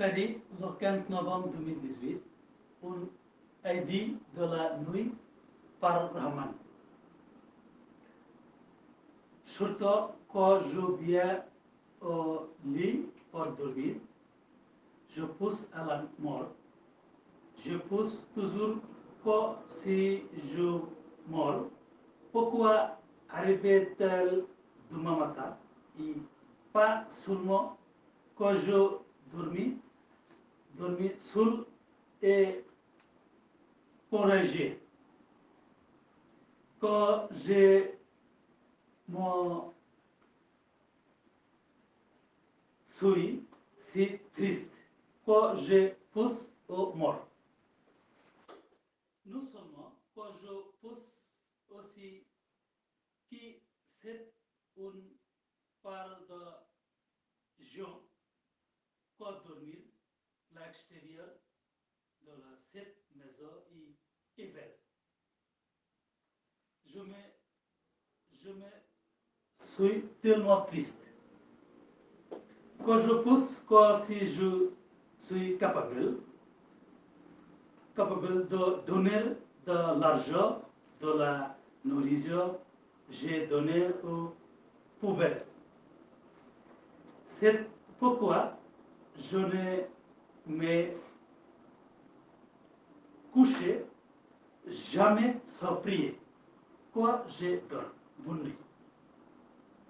Paris, le 15 novembre 2018, un édit de la nuit par Rahman. Surtout quand je viens au lit pour dormir, je pousse à la mort. Je pousse toujours que si je meurs, pourquoi arrive-t-elle demain matin? Et pas seulement quand je dormis, dormis seul et courageux. Quand j'ai mon souris, si triste, quand je pousse au mort. Non seulement quand je pousse aussi qui c'est une part de gens pour dormir l'extérieur de la, cette maison est hiver. Je me, je suis tellement triste. Quand je pousse, quand si je suis capable, capable de donner de l'argent, de la nourriture, j'ai donné aux poubelles. C'est pourquoi je ne me couché jamais sans prier. Quoi je donne? Nuit.